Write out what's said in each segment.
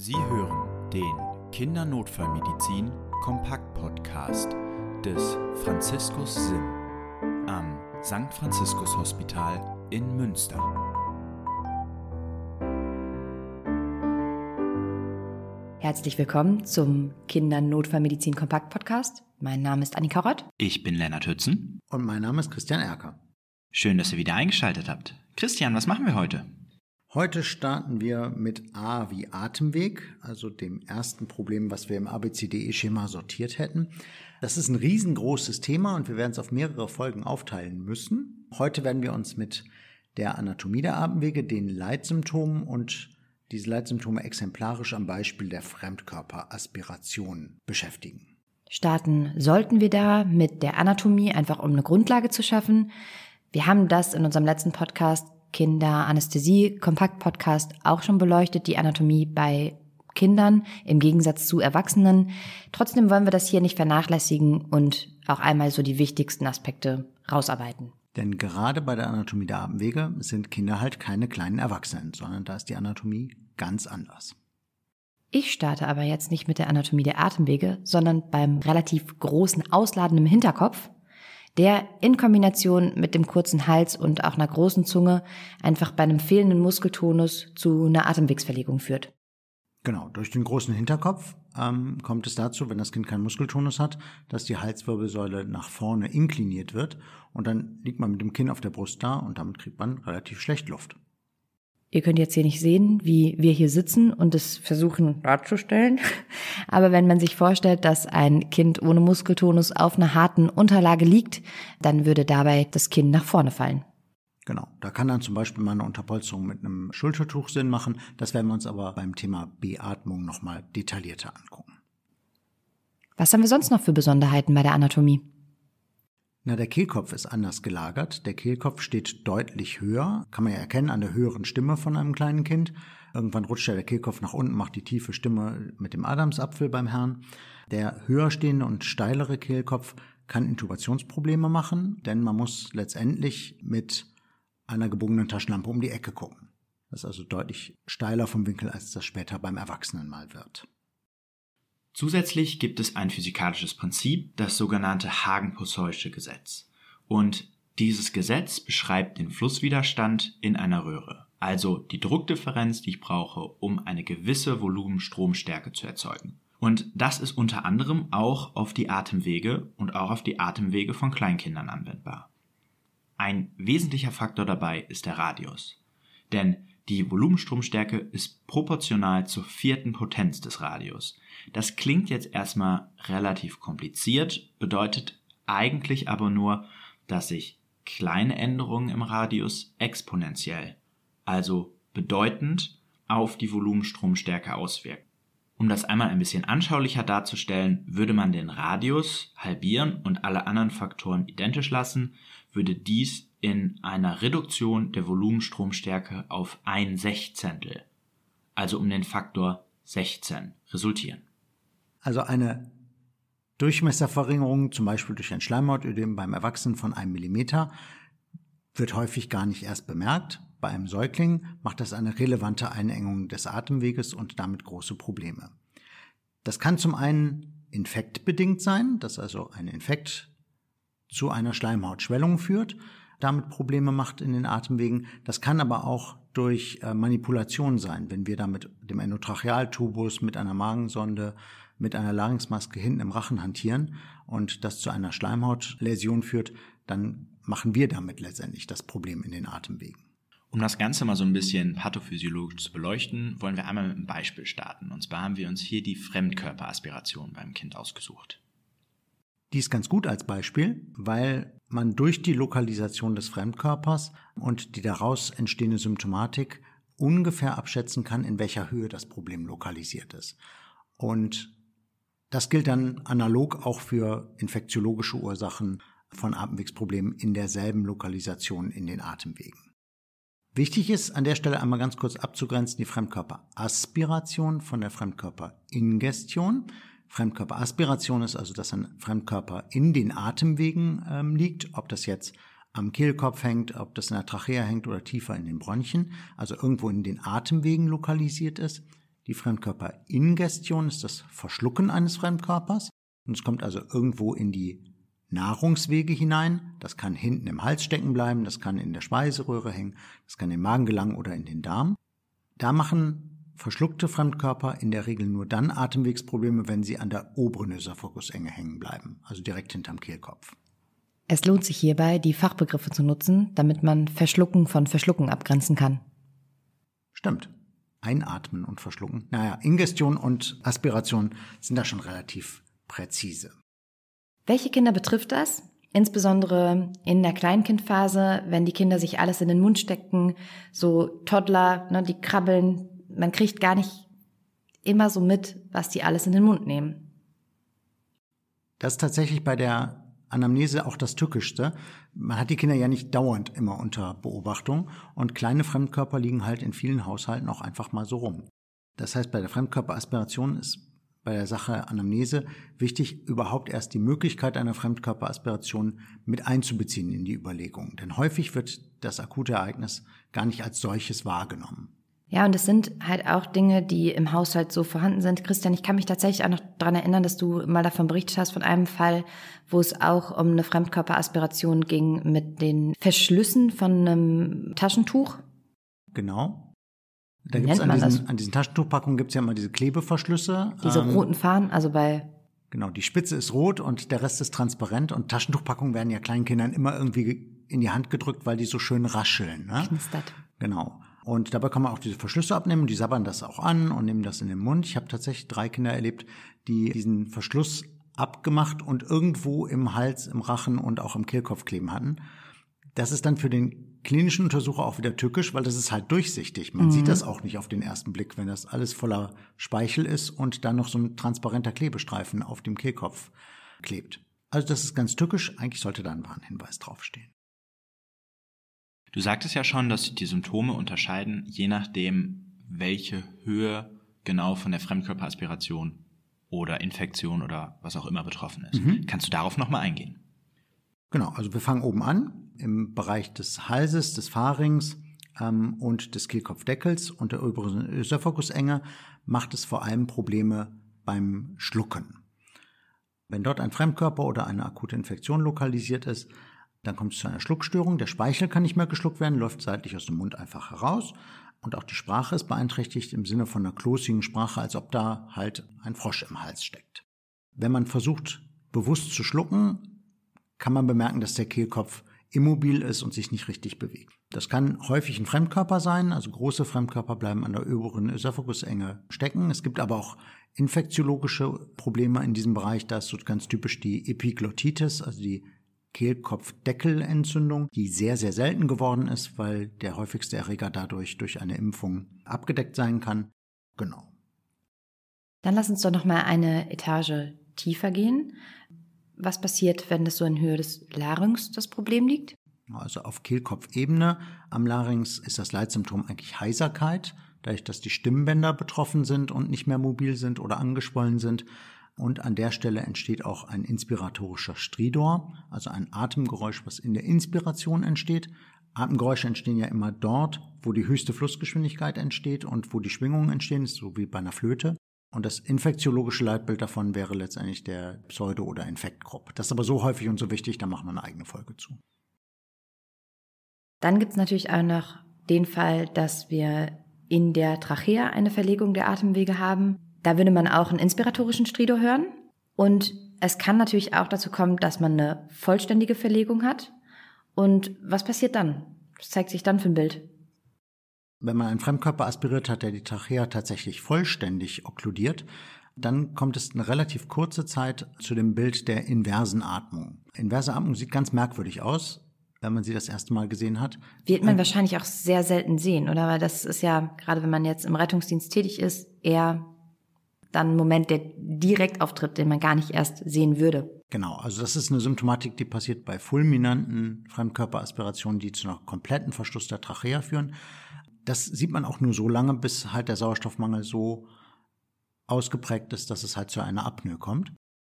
Sie hören den Kindernotfallmedizin Kompakt Podcast des Franziskus Sim am St. Franziskus Hospital in Münster. Herzlich willkommen zum Kindernotfallmedizin Kompakt Podcast. Mein Name ist Annika Rott. Ich bin Lennart Hützen. Und mein Name ist Christian Erker. Schön, dass ihr wieder eingeschaltet habt. Christian, was machen wir heute? Heute starten wir mit A wie Atemweg, also dem ersten Problem, was wir im ABCDE-Schema sortiert hätten. Das ist ein riesengroßes Thema und wir werden es auf mehrere Folgen aufteilen müssen. Heute werden wir uns mit der Anatomie der Atemwege, den Leitsymptomen und diese Leitsymptome exemplarisch am Beispiel der Fremdkörperaspiration beschäftigen. Starten sollten wir da mit der Anatomie, einfach um eine Grundlage zu schaffen. Wir haben das in unserem letzten Podcast Kinder Anästhesie Kompakt Podcast auch schon beleuchtet, die Anatomie bei Kindern im Gegensatz zu Erwachsenen. Trotzdem wollen wir das hier nicht vernachlässigen und auch einmal so die wichtigsten Aspekte rausarbeiten. Denn gerade bei der Anatomie der Atemwege sind Kinder halt keine kleinen Erwachsenen, sondern da ist die Anatomie ganz anders. Ich starte aber jetzt nicht mit der Anatomie der Atemwege, sondern beim relativ großen Ausladen im Hinterkopf, der in Kombination mit dem kurzen Hals und auch einer großen Zunge einfach bei einem fehlenden Muskeltonus zu einer Atemwegsverlegung führt. Genau, durch den großen Hinterkopf ähm, kommt es dazu, wenn das Kind keinen Muskeltonus hat, dass die Halswirbelsäule nach vorne inkliniert wird und dann liegt man mit dem Kinn auf der Brust da und damit kriegt man relativ schlecht Luft. Ihr könnt jetzt hier nicht sehen, wie wir hier sitzen und es versuchen darzustellen. Aber wenn man sich vorstellt, dass ein Kind ohne Muskeltonus auf einer harten Unterlage liegt, dann würde dabei das Kinn nach vorne fallen. Genau, da kann dann zum Beispiel mal eine Unterpolsterung mit einem Schultertuch Sinn machen. Das werden wir uns aber beim Thema Beatmung nochmal detaillierter angucken. Was haben wir sonst noch für Besonderheiten bei der Anatomie? Na, der Kehlkopf ist anders gelagert. Der Kehlkopf steht deutlich höher. Kann man ja erkennen an der höheren Stimme von einem kleinen Kind. Irgendwann rutscht ja der Kehlkopf nach unten, macht die tiefe Stimme mit dem Adamsapfel beim Herrn. Der höher stehende und steilere Kehlkopf kann Intubationsprobleme machen, denn man muss letztendlich mit einer gebogenen Taschenlampe um die Ecke gucken. Das ist also deutlich steiler vom Winkel, als das später beim Erwachsenen mal wird. Zusätzlich gibt es ein physikalisches Prinzip, das sogenannte Hagen-Posseusche Gesetz. Und dieses Gesetz beschreibt den Flusswiderstand in einer Röhre, also die Druckdifferenz, die ich brauche, um eine gewisse Volumenstromstärke zu erzeugen. Und das ist unter anderem auch auf die Atemwege und auch auf die Atemwege von Kleinkindern anwendbar. Ein wesentlicher Faktor dabei ist der Radius. Denn die Volumenstromstärke ist proportional zur vierten Potenz des Radius. Das klingt jetzt erstmal relativ kompliziert, bedeutet eigentlich aber nur, dass sich kleine Änderungen im Radius exponentiell, also bedeutend, auf die Volumenstromstärke auswirken. Um das einmal ein bisschen anschaulicher darzustellen, würde man den Radius halbieren und alle anderen Faktoren identisch lassen, würde dies in einer Reduktion der Volumenstromstärke auf ein Sechzehntel, also um den Faktor 16, resultieren. Also eine Durchmesserverringerung, zum Beispiel durch ein Schleimhautödem beim Erwachsenen von einem Millimeter, wird häufig gar nicht erst bemerkt. Bei einem Säugling macht das eine relevante Einengung des Atemweges und damit große Probleme. Das kann zum einen infektbedingt sein, dass also ein Infekt zu einer Schleimhautschwellung führt, damit Probleme macht in den Atemwegen. Das kann aber auch durch äh, Manipulation sein, wenn wir da mit dem Endotrachealtubus, mit einer Magensonde, mit einer Larynxmaske hinten im Rachen hantieren und das zu einer Schleimhautläsion führt, dann machen wir damit letztendlich das Problem in den Atemwegen. Um das Ganze mal so ein bisschen pathophysiologisch zu beleuchten, wollen wir einmal mit einem Beispiel starten. Und zwar haben wir uns hier die Fremdkörperaspiration beim Kind ausgesucht. Die ist ganz gut als Beispiel, weil man durch die Lokalisation des Fremdkörpers und die daraus entstehende Symptomatik ungefähr abschätzen kann, in welcher Höhe das Problem lokalisiert ist. Und das gilt dann analog auch für infektiologische Ursachen von Atemwegsproblemen in derselben Lokalisation in den Atemwegen. Wichtig ist an der Stelle einmal ganz kurz abzugrenzen die Fremdkörperaspiration von der Fremdkörperingestion. Fremdkörperaspiration ist also, dass ein Fremdkörper in den Atemwegen ähm, liegt, ob das jetzt am Kehlkopf hängt, ob das in der Trachea hängt oder tiefer in den Bronchien, also irgendwo in den Atemwegen lokalisiert ist. Die Fremdkörperingestion ist das Verschlucken eines Fremdkörpers. Und es kommt also irgendwo in die Nahrungswege hinein. Das kann hinten im Hals stecken bleiben, das kann in der Speiseröhre hängen, das kann in den Magen gelangen oder in den Darm. Da machen verschluckte Fremdkörper in der Regel nur dann Atemwegsprobleme, wenn sie an der oberen Ösophagus-Enge hängen bleiben, also direkt hinterm Kehlkopf. Es lohnt sich hierbei, die Fachbegriffe zu nutzen, damit man Verschlucken von Verschlucken abgrenzen kann. Stimmt. Einatmen und verschlucken. Naja, Ingestion und Aspiration sind da schon relativ präzise. Welche Kinder betrifft das? Insbesondere in der Kleinkindphase, wenn die Kinder sich alles in den Mund stecken, so Toddler, ne, die krabbeln, man kriegt gar nicht immer so mit, was die alles in den Mund nehmen. Das ist tatsächlich bei der Anamnese auch das Tückischste. Man hat die Kinder ja nicht dauernd immer unter Beobachtung und kleine Fremdkörper liegen halt in vielen Haushalten auch einfach mal so rum. Das heißt, bei der Fremdkörperaspiration ist bei der Sache Anamnese wichtig, überhaupt erst die Möglichkeit einer Fremdkörperaspiration mit einzubeziehen in die Überlegung. Denn häufig wird das akute Ereignis gar nicht als solches wahrgenommen. Ja, und es sind halt auch Dinge, die im Haushalt so vorhanden sind. Christian, ich kann mich tatsächlich auch noch daran erinnern, dass du mal davon berichtet hast, von einem Fall, wo es auch um eine Fremdkörperaspiration ging mit den Verschlüssen von einem Taschentuch. Genau. Da gibt's an, diesen, an diesen Taschentuchpackungen gibt es ja immer diese Klebeverschlüsse. Diese ähm, roten Fahnen, also bei Genau, die Spitze ist rot und der Rest ist transparent und Taschentuchpackungen werden ja kleinen Kindern immer irgendwie in die Hand gedrückt, weil die so schön rascheln. Ne? Knistert. Genau. Und dabei kann man auch diese Verschlüsse abnehmen, die sabbern das auch an und nehmen das in den Mund. Ich habe tatsächlich drei Kinder erlebt, die diesen Verschluss abgemacht und irgendwo im Hals, im Rachen und auch im Kehlkopf kleben hatten. Das ist dann für den klinischen Untersucher auch wieder tückisch, weil das ist halt durchsichtig. Man mhm. sieht das auch nicht auf den ersten Blick, wenn das alles voller Speichel ist und dann noch so ein transparenter Klebestreifen auf dem Kehlkopf klebt. Also das ist ganz tückisch. Eigentlich sollte da ein Warnhinweis draufstehen. Du sagtest ja schon, dass die Symptome unterscheiden, je nachdem, welche Höhe genau von der Fremdkörperaspiration oder Infektion oder was auch immer betroffen ist. Mhm. Kannst du darauf nochmal eingehen? Genau, also wir fangen oben an im Bereich des Halses, des Pharynx ähm, und des Kehlkopfdeckels und der oberen Ösophagusenge macht es vor allem Probleme beim Schlucken. Wenn dort ein Fremdkörper oder eine akute Infektion lokalisiert ist, dann kommt es zu einer Schluckstörung. Der Speichel kann nicht mehr geschluckt werden, läuft seitlich aus dem Mund einfach heraus. Und auch die Sprache ist beeinträchtigt im Sinne von einer klosigen Sprache, als ob da halt ein Frosch im Hals steckt. Wenn man versucht, bewusst zu schlucken, kann man bemerken, dass der Kehlkopf immobil ist und sich nicht richtig bewegt. Das kann häufig ein Fremdkörper sein, also große Fremdkörper bleiben an der oberen Ösophagusenge stecken. Es gibt aber auch infektiologische Probleme in diesem Bereich. Da ist so ganz typisch die Epiglottitis, also die Kehlkopfdeckelentzündung, die sehr, sehr selten geworden ist, weil der häufigste Erreger dadurch durch eine Impfung abgedeckt sein kann. Genau. Dann lass uns doch noch mal eine Etage tiefer gehen. Was passiert, wenn das so in Höhe des Larynx das Problem liegt? Also auf Kehlkopfebene am Larynx ist das Leitsymptom eigentlich Heiserkeit, dadurch, dass die Stimmbänder betroffen sind und nicht mehr mobil sind oder angeschwollen sind. Und an der Stelle entsteht auch ein inspiratorischer Stridor, also ein Atemgeräusch, was in der Inspiration entsteht. Atemgeräusche entstehen ja immer dort, wo die höchste Flussgeschwindigkeit entsteht und wo die Schwingungen entstehen, so wie bei einer Flöte. Und das infektiologische Leitbild davon wäre letztendlich der Pseudo- oder Infektgrupp. Das ist aber so häufig und so wichtig, da machen wir eine eigene Folge zu. Dann gibt es natürlich auch noch den Fall, dass wir in der Trachea eine Verlegung der Atemwege haben. Da würde man auch einen inspiratorischen Stridor hören. Und es kann natürlich auch dazu kommen, dass man eine vollständige Verlegung hat. Und was passiert dann? Was zeigt sich dann für ein Bild? Wenn man einen Fremdkörper aspiriert hat, der die Trachea tatsächlich vollständig okkludiert, dann kommt es eine relativ kurze Zeit zu dem Bild der inversen Atmung. Inverse Atmung sieht ganz merkwürdig aus, wenn man sie das erste Mal gesehen hat. Wird man wahrscheinlich auch sehr selten sehen, oder? Weil das ist ja, gerade wenn man jetzt im Rettungsdienst tätig ist, eher dann ein Moment, der direkt auftritt, den man gar nicht erst sehen würde. Genau, also das ist eine Symptomatik, die passiert bei fulminanten Fremdkörperaspirationen, die zu einer kompletten Verschluss der Trachea führen. Das sieht man auch nur so lange, bis halt der Sauerstoffmangel so ausgeprägt ist, dass es halt zu einer Apnoe kommt.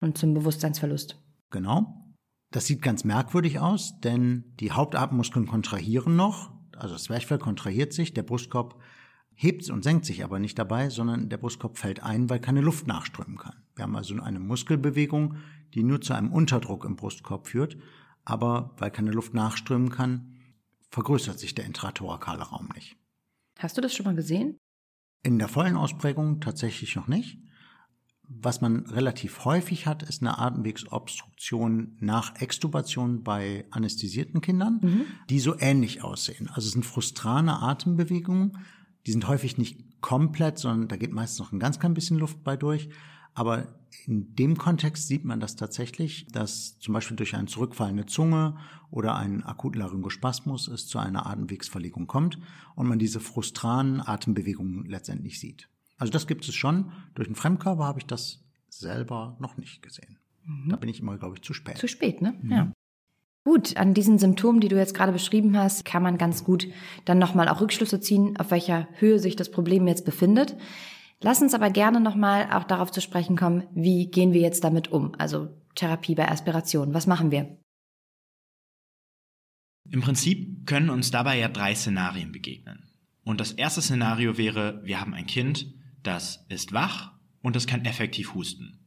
Und zum Bewusstseinsverlust. Genau. Das sieht ganz merkwürdig aus, denn die Hauptatemmuskeln kontrahieren noch, also das Zwerchfell kontrahiert sich, der Brustkorb hebt und senkt sich aber nicht dabei, sondern der Brustkorb fällt ein, weil keine Luft nachströmen kann. Wir haben also eine Muskelbewegung, die nur zu einem Unterdruck im Brustkorb führt, aber weil keine Luft nachströmen kann, vergrößert sich der intrathorakale Raum nicht. Hast du das schon mal gesehen? In der vollen Ausprägung tatsächlich noch nicht. Was man relativ häufig hat, ist eine Atemwegsobstruktion nach Extubation bei anästhesierten Kindern, mhm. die so ähnlich aussehen. Also es sind frustrane Atembewegungen, die sind häufig nicht komplett, sondern da geht meistens noch ein ganz klein bisschen Luft bei durch. Aber in dem Kontext sieht man das tatsächlich, dass zum Beispiel durch eine zurückfallende Zunge oder einen akuten Laryngospasmus es zu einer Atemwegsverlegung kommt und man diese frustranen Atembewegungen letztendlich sieht. Also das gibt es schon. Durch einen Fremdkörper habe ich das selber noch nicht gesehen. Mhm. Da bin ich immer, glaube ich, zu spät. Zu spät, ne? Mhm. Ja. Gut, an diesen Symptomen, die du jetzt gerade beschrieben hast, kann man ganz gut dann nochmal auch Rückschlüsse ziehen, auf welcher Höhe sich das Problem jetzt befindet. Lass uns aber gerne nochmal auch darauf zu sprechen kommen, wie gehen wir jetzt damit um? Also Therapie bei Aspiration. Was machen wir? Im Prinzip können uns dabei ja drei Szenarien begegnen. Und das erste Szenario wäre, wir haben ein Kind, das ist wach und das kann effektiv husten.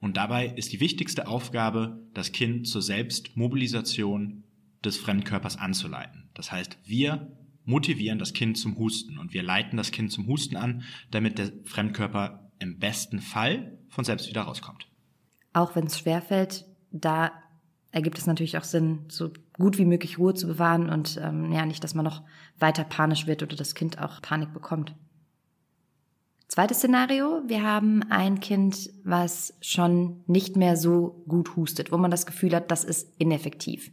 Und dabei ist die wichtigste Aufgabe, das Kind zur Selbstmobilisation des Fremdkörpers anzuleiten. Das heißt, wir motivieren das Kind zum Husten und wir leiten das Kind zum Husten an, damit der Fremdkörper im besten Fall von selbst wieder rauskommt. Auch wenn es schwerfällt, da ergibt es natürlich auch Sinn, so gut wie möglich Ruhe zu bewahren und ähm, ja nicht, dass man noch weiter panisch wird oder das Kind auch Panik bekommt. Zweites Szenario, wir haben ein Kind, was schon nicht mehr so gut hustet, wo man das Gefühl hat, das ist ineffektiv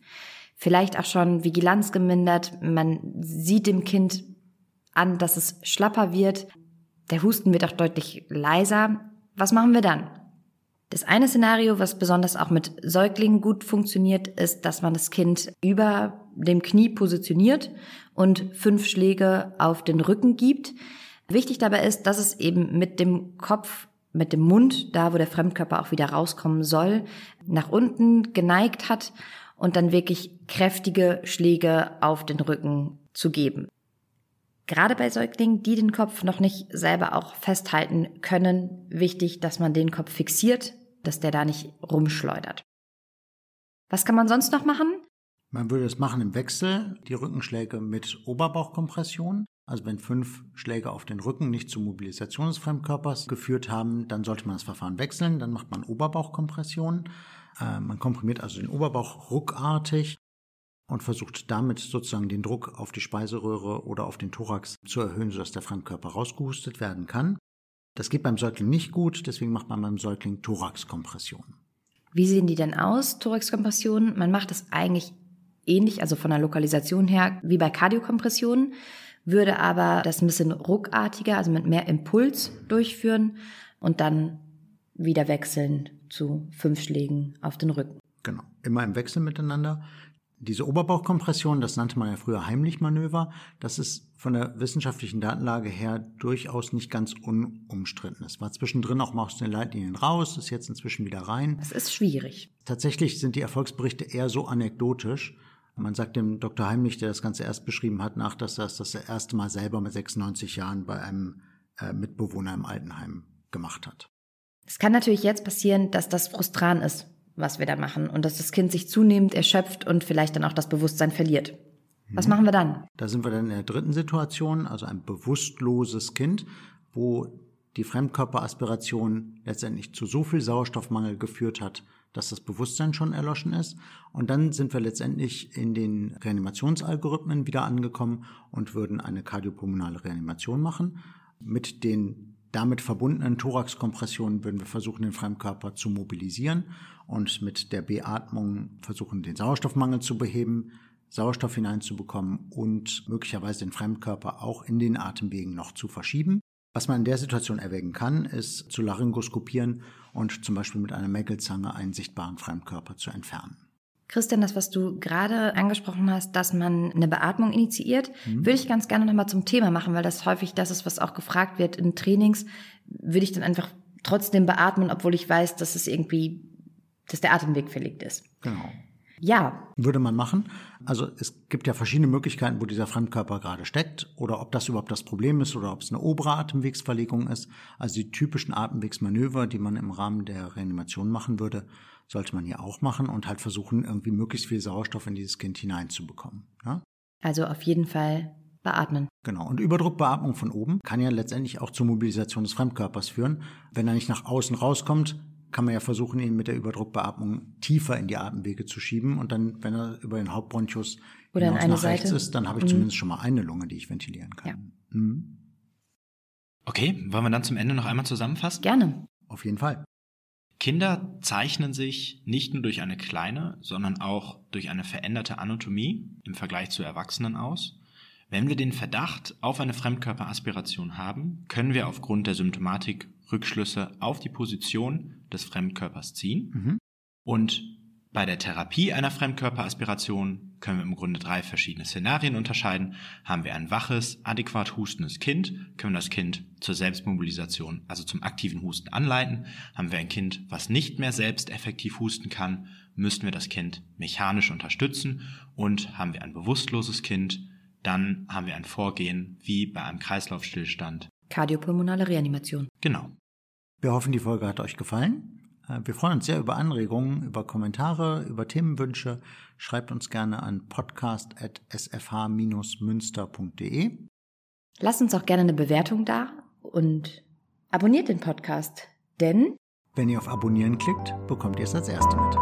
vielleicht auch schon Vigilanz gemindert. Man sieht dem Kind an, dass es schlapper wird. Der Husten wird auch deutlich leiser. Was machen wir dann? Das eine Szenario, was besonders auch mit Säuglingen gut funktioniert, ist, dass man das Kind über dem Knie positioniert und fünf Schläge auf den Rücken gibt. Wichtig dabei ist, dass es eben mit dem Kopf, mit dem Mund, da wo der Fremdkörper auch wieder rauskommen soll, nach unten geneigt hat und dann wirklich kräftige Schläge auf den Rücken zu geben. Gerade bei Säuglingen, die den Kopf noch nicht selber auch festhalten können, wichtig, dass man den Kopf fixiert, dass der da nicht rumschleudert. Was kann man sonst noch machen? Man würde es machen im Wechsel, die Rückenschläge mit Oberbauchkompression. Also wenn fünf Schläge auf den Rücken nicht zur Mobilisation des Fremdkörpers geführt haben, dann sollte man das Verfahren wechseln. Dann macht man Oberbauchkompression. Äh, man komprimiert also den Oberbauch ruckartig und versucht damit sozusagen den Druck auf die Speiseröhre oder auf den Thorax zu erhöhen, sodass der Fremdkörper rausgehustet werden kann. Das geht beim Säugling nicht gut, deswegen macht man beim Säugling Thoraxkompression. Wie sehen die denn aus, Thoraxkompressionen? Man macht das eigentlich ähnlich, also von der Lokalisation her, wie bei Kardiokompressionen, würde aber das ein bisschen ruckartiger, also mit mehr Impuls durchführen und dann wieder wechseln zu fünf Schlägen auf den Rücken. Genau, immer im Wechsel miteinander. Diese Oberbauchkompression, das nannte man ja früher Heimlichmanöver, das ist von der wissenschaftlichen Datenlage her durchaus nicht ganz unumstritten. Es war zwischendrin auch mal aus den Leitlinien raus, ist jetzt inzwischen wieder rein. Es ist schwierig. Tatsächlich sind die Erfolgsberichte eher so anekdotisch. Man sagt dem Dr. Heimlich, der das Ganze erst beschrieben hat, nach, dass er es das erste Mal selber mit 96 Jahren bei einem äh, Mitbewohner im Altenheim gemacht hat. Es kann natürlich jetzt passieren, dass das frustran ist, was wir da machen und dass das Kind sich zunehmend erschöpft und vielleicht dann auch das Bewusstsein verliert. Was mhm. machen wir dann? Da sind wir dann in der dritten Situation, also ein bewusstloses Kind, wo die Fremdkörperaspiration letztendlich zu so viel Sauerstoffmangel geführt hat, dass das Bewusstsein schon erloschen ist. Und dann sind wir letztendlich in den Reanimationsalgorithmen wieder angekommen und würden eine kardiopulmonale Reanimation machen mit den damit verbundenen Thoraxkompressionen würden wir versuchen, den Fremdkörper zu mobilisieren und mit der Beatmung versuchen, den Sauerstoffmangel zu beheben, Sauerstoff hineinzubekommen und möglicherweise den Fremdkörper auch in den Atemwegen noch zu verschieben. Was man in der Situation erwägen kann, ist zu laryngoskopieren und zum Beispiel mit einer Mäkelzange einen sichtbaren Fremdkörper zu entfernen. Christian, das, was du gerade angesprochen hast, dass man eine Beatmung initiiert, mhm. würde ich ganz gerne nochmal zum Thema machen, weil das häufig das ist, was auch gefragt wird in Trainings. Würde ich dann einfach trotzdem beatmen, obwohl ich weiß, dass es irgendwie, dass der Atemweg verlegt ist. Genau. Ja. Würde man machen. Also es gibt ja verschiedene Möglichkeiten, wo dieser Fremdkörper gerade steckt oder ob das überhaupt das Problem ist oder ob es eine obere Atemwegsverlegung ist. Also die typischen Atemwegsmanöver, die man im Rahmen der Reanimation machen würde, sollte man hier auch machen und halt versuchen, irgendwie möglichst viel Sauerstoff in dieses Kind hineinzubekommen. Ja? Also auf jeden Fall beatmen. Genau. Und Überdruckbeatmung von oben kann ja letztendlich auch zur Mobilisation des Fremdkörpers führen. Wenn er nicht nach außen rauskommt, kann man ja versuchen, ihn mit der Überdruckbeatmung tiefer in die Atemwege zu schieben. Und dann, wenn er über den Hauptbronchus Oder hinaus nach rechts Seite. ist, dann habe ich Mhm. zumindest schon mal eine Lunge, die ich ventilieren kann. Ja. Mhm. Okay, wollen wir dann zum Ende noch einmal zusammenfassen? Gerne. Auf jeden Fall. Kinder zeichnen sich nicht nur durch eine kleine, sondern auch durch eine veränderte Anatomie im Vergleich zu Erwachsenen aus. Wenn wir den Verdacht auf eine Fremdkörperaspiration haben, können wir aufgrund der Symptomatik Rückschlüsse auf die Position des Fremdkörpers ziehen. Mhm. Und bei der Therapie einer Fremdkörperaspiration können wir im Grunde drei verschiedene Szenarien unterscheiden. Haben wir ein waches, adäquat hustendes Kind, können wir das Kind zur Selbstmobilisation, also zum aktiven Husten anleiten. Haben wir ein Kind, was nicht mehr selbst effektiv husten kann, müssten wir das Kind mechanisch unterstützen. Und haben wir ein bewusstloses Kind, dann haben wir ein Vorgehen wie bei einem Kreislaufstillstand. Kardiopulmonale Reanimation. Genau. Wir hoffen, die Folge hat euch gefallen. Äh, Wir freuen uns sehr über Anregungen, über Kommentare, über Themenwünsche. Schreibt uns gerne an podcast.sfh-münster.de. Lasst uns auch gerne eine Bewertung da und abonniert den Podcast, denn Wenn ihr auf Abonnieren klickt, bekommt ihr es als Erste mit.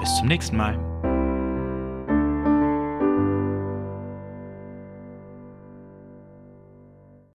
Bis zum nächsten Mal.